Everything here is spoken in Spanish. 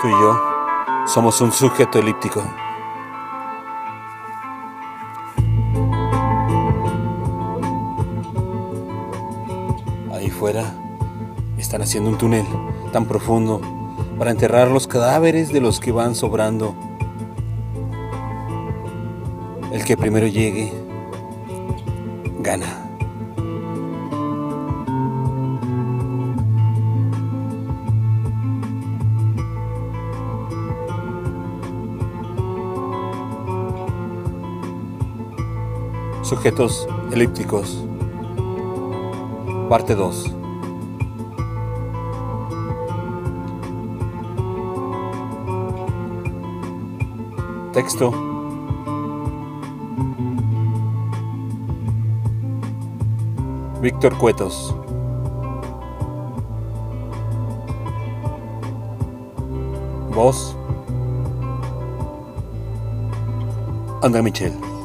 Tú y yo somos un sujeto elíptico. Ahí fuera están haciendo un túnel tan profundo para enterrar los cadáveres de los que van sobrando. El que primero llegue, gana. Sujetos elípticos. Parte 2. Texto. Víctor Cuetos. Voz. André Michel.